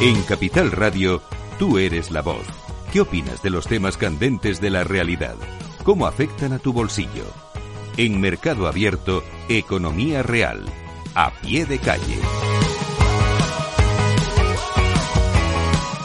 En Capital Radio, tú eres la voz. ¿Qué opinas de los temas candentes de la realidad? ¿Cómo afectan a tu bolsillo? En Mercado Abierto, Economía Real. A pie de calle.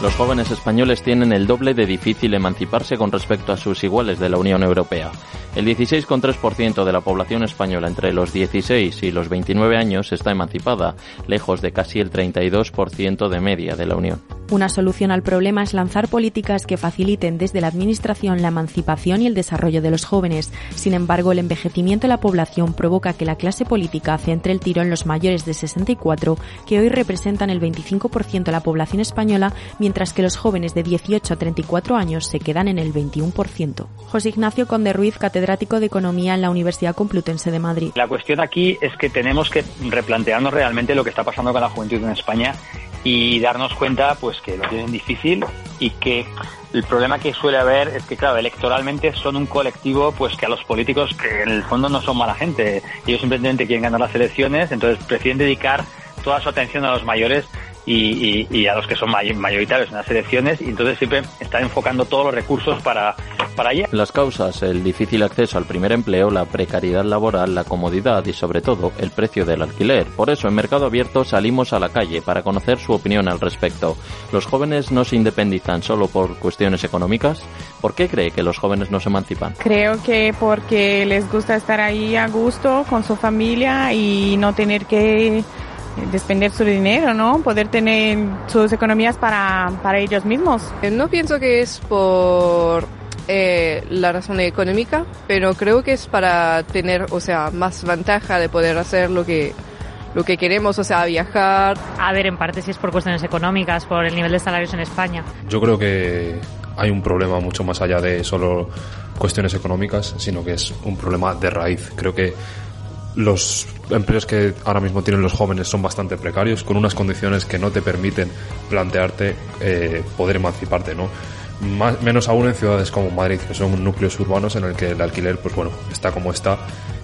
Los jóvenes españoles tienen el doble de difícil emanciparse con respecto a sus iguales de la Unión Europea. El 16,3% de la población española entre los 16 y los 29 años está emancipada, lejos de casi el 32% de media de la Unión. Una solución al problema es lanzar políticas que faciliten desde la Administración la emancipación y el desarrollo de los jóvenes. Sin embargo, el envejecimiento de la población provoca que la clase política centre el tiro en los mayores de 64, que hoy representan el 25% de la población española, mientras que los jóvenes de 18 a 34 años se quedan en el 21%. José Ignacio Conde Ruiz, catedrático de Economía en la Universidad Complutense de Madrid. La cuestión aquí es que tenemos que replantearnos realmente lo que está pasando con la juventud en España y darnos cuenta pues que lo tienen difícil y que el problema que suele haber es que claro electoralmente son un colectivo pues que a los políticos que en el fondo no son mala gente. Ellos simplemente quieren ganar las elecciones entonces prefieren dedicar toda su atención a los mayores y, y, a los que son mayoritarios en las elecciones y entonces siempre están enfocando todos los recursos para, para allá. Las causas, el difícil acceso al primer empleo, la precariedad laboral, la comodidad y sobre todo el precio del alquiler. Por eso en Mercado Abierto salimos a la calle para conocer su opinión al respecto. ¿Los jóvenes no se independizan solo por cuestiones económicas? ¿Por qué cree que los jóvenes no se emancipan? Creo que porque les gusta estar ahí a gusto con su familia y no tener que despender su dinero, ¿no? Poder tener sus economías para, para ellos mismos. Eh, no pienso que es por eh, la razón económica, pero creo que es para tener, o sea, más ventaja de poder hacer lo que lo que queremos, o sea, viajar. A ver, en parte si es por cuestiones económicas, por el nivel de salarios en España. Yo creo que hay un problema mucho más allá de solo cuestiones económicas, sino que es un problema de raíz. Creo que los empleos que ahora mismo tienen los jóvenes son bastante precarios, con unas condiciones que no te permiten plantearte eh, poder emanciparte, ¿no? Menos aún en ciudades como Madrid, que son núcleos urbanos en el que el alquiler, pues bueno, está como está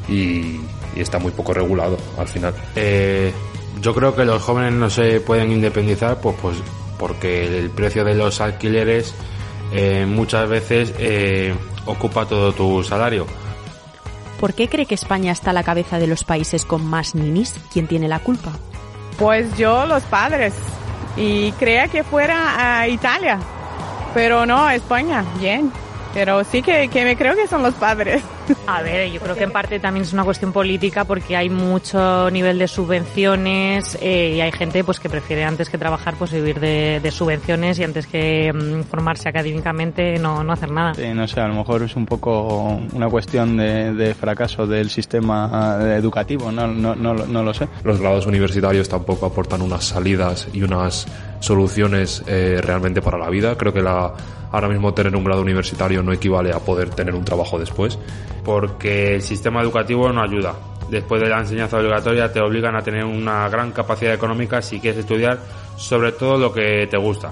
y, está muy poco regulado al final. Eh, yo creo que los jóvenes no se pueden independizar, pues, pues porque el precio de los alquileres eh, muchas veces ocupa todo tu salario ¿Por qué cree que España está a la cabeza de los países con más ninis? ¿Quién tiene la culpa? Pues yo, los padres. Y creía que fuera a Italia. Pero no, España. Bien. Pero sí que, que me creo que son los padres. A ver, yo creo que en parte también es una cuestión política porque hay mucho nivel de subvenciones eh, y hay gente pues que prefiere antes que trabajar pues vivir de, subvenciones y antes que mm, formarse académicamente no, no hacer nada. no sé, a lo mejor es un poco una cuestión de, fracaso del sistema educativo, no, no, no, no, lo sé. Los grados universitarios tampoco aportan unas salidas y unas soluciones eh, realmente para la vida. Creo que la ahora mismo tener un grado universitario no equivale a poder tener un trabajo después. Porque el sistema educativo no ayuda. Después de la enseñanza obligatoria te obligan a tener una gran capacidad económica si quieres estudiar sobre todo lo que te gusta.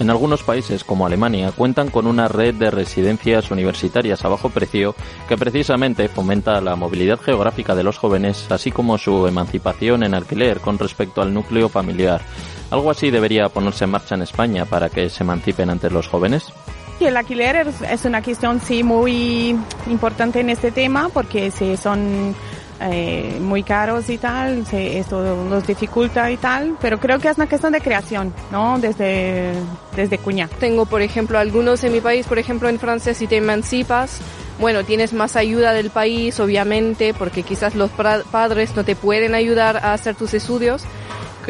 En algunos países, como Alemania, cuentan con una red de residencias universitarias a bajo precio que precisamente fomenta la movilidad geográfica de los jóvenes, así como su emancipación en alquiler con respecto al núcleo familiar. ¿Algo así debería ponerse en marcha en España para que se emancipen ante los jóvenes? El alquiler es una cuestión sí muy importante en este tema porque si son eh, muy caros y tal, esto nos dificulta y tal, pero creo que es una cuestión de creación, ¿no? Desde, desde cuña. Tengo, por ejemplo, algunos en mi país, por ejemplo, en Francia, si te emancipas, bueno, tienes más ayuda del país, obviamente, porque quizás los padres no te pueden ayudar a hacer tus estudios,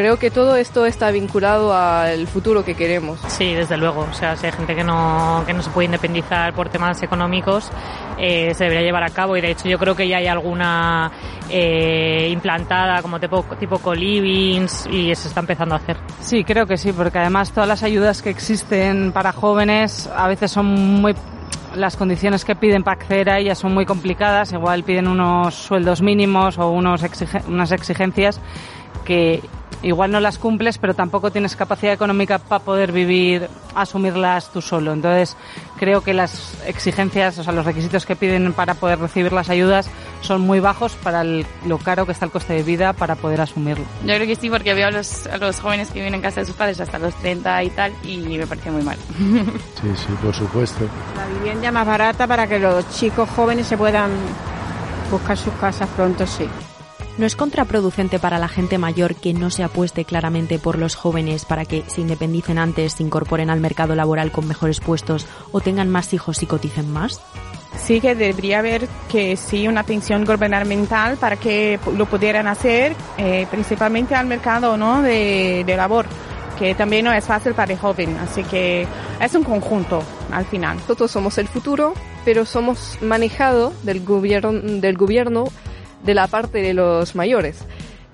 creo que todo esto está vinculado al futuro que queremos. Sí, desde luego. O sea, si hay gente que no, que no se puede independizar por temas económicos, eh, se debería llevar a cabo. Y de hecho, yo creo que ya hay alguna eh, implantada como tipo, tipo co-livings y se está empezando a hacer. Sí, creo que sí, porque además todas las ayudas que existen para jóvenes a veces son muy las condiciones que piden para acceder a ellas son muy complicadas, igual piden unos sueldos mínimos o unos unas exigencias que igual no las cumples, pero tampoco tienes capacidad económica para poder vivir, asumirlas tú solo. Entonces, creo que las exigencias, o sea, los requisitos que piden para poder recibir las ayudas son muy bajos para lo caro que está el coste de vida para poder asumirlo. Yo creo que sí, porque veo a los, a los jóvenes que viven en casa de sus padres hasta los 30 y tal, y me parece muy mal. Sí, sí, por supuesto. La vivienda más barata para que los chicos jóvenes se puedan buscar sus casas pronto, sí. ¿No es contraproducente para la gente mayor que no se apueste claramente por los jóvenes para que se independicen antes, se incorporen al mercado laboral con mejores puestos o tengan más hijos y coticen más? Sí que debería haber que sí una atención gubernamental para que lo pudieran hacer, eh, principalmente al mercado ¿no? de, de labor que también no es fácil para el joven, así que es un conjunto al final. Nosotros somos el futuro, pero somos manejados del gobierno, del gobierno de la parte de los mayores.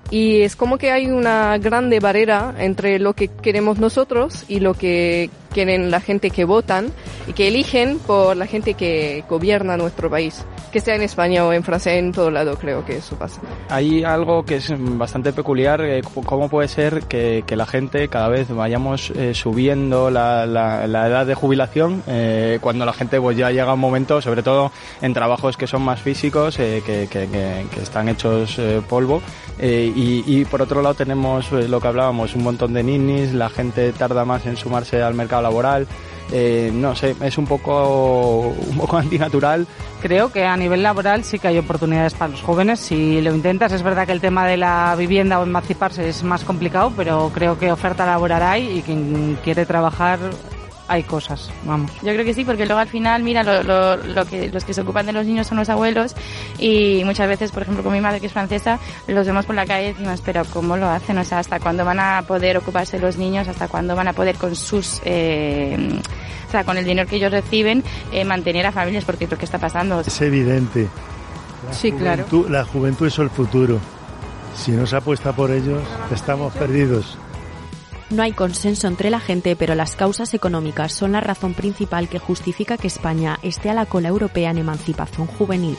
Y es como que hay una grande barrera entre lo que queremos nosotros y lo que quieren la gente que votan y que eligen por la gente que gobierna nuestro país. Que sea en España o en Francia, en todo lado creo que eso pasa. Hay algo que es bastante peculiar, eh, cómo puede ser que, que, la gente cada vez vayamos eh, subiendo la, la, la, edad de jubilación eh, cuando la gente pues ya llega un momento, sobre todo en trabajos que son más físicos, eh, que, que, que, están hechos eh, polvo. Y, y, por otro lado tenemos lo que hablábamos, un montón de ninis, la gente tarda más en sumarse al mercado laboral. Eh, no sé, es un poco, un poco antinatural. Creo que a nivel laboral sí que hay oportunidades para los jóvenes. Si lo intentas, es verdad que el tema de la vivienda o emanciparse es más complicado, pero creo que oferta laboral hay y quien quiere trabajar hay cosas, vamos. Yo creo que sí, porque luego al final, mira, lo, lo, lo, que, los que se ocupan de los niños son los abuelos y muchas veces, por ejemplo, con mi madre que es francesa, los vemos por la calle y decimos, pero ¿cómo lo hacen? O sea, ¿hasta cuándo van a poder ocuparse los niños? ¿Hasta cuándo van a poder con sus... Eh, o sea, con el dinero que ellos reciben, eh, mantener a familias, porque es lo que está pasando. Es evidente. La sí, claro. La juventud es el futuro. Si no se apuesta por ellos, estamos perdidos. No hay consenso entre la gente, pero las causas económicas son la razón principal que justifica que España esté a la cola europea en emancipación juvenil.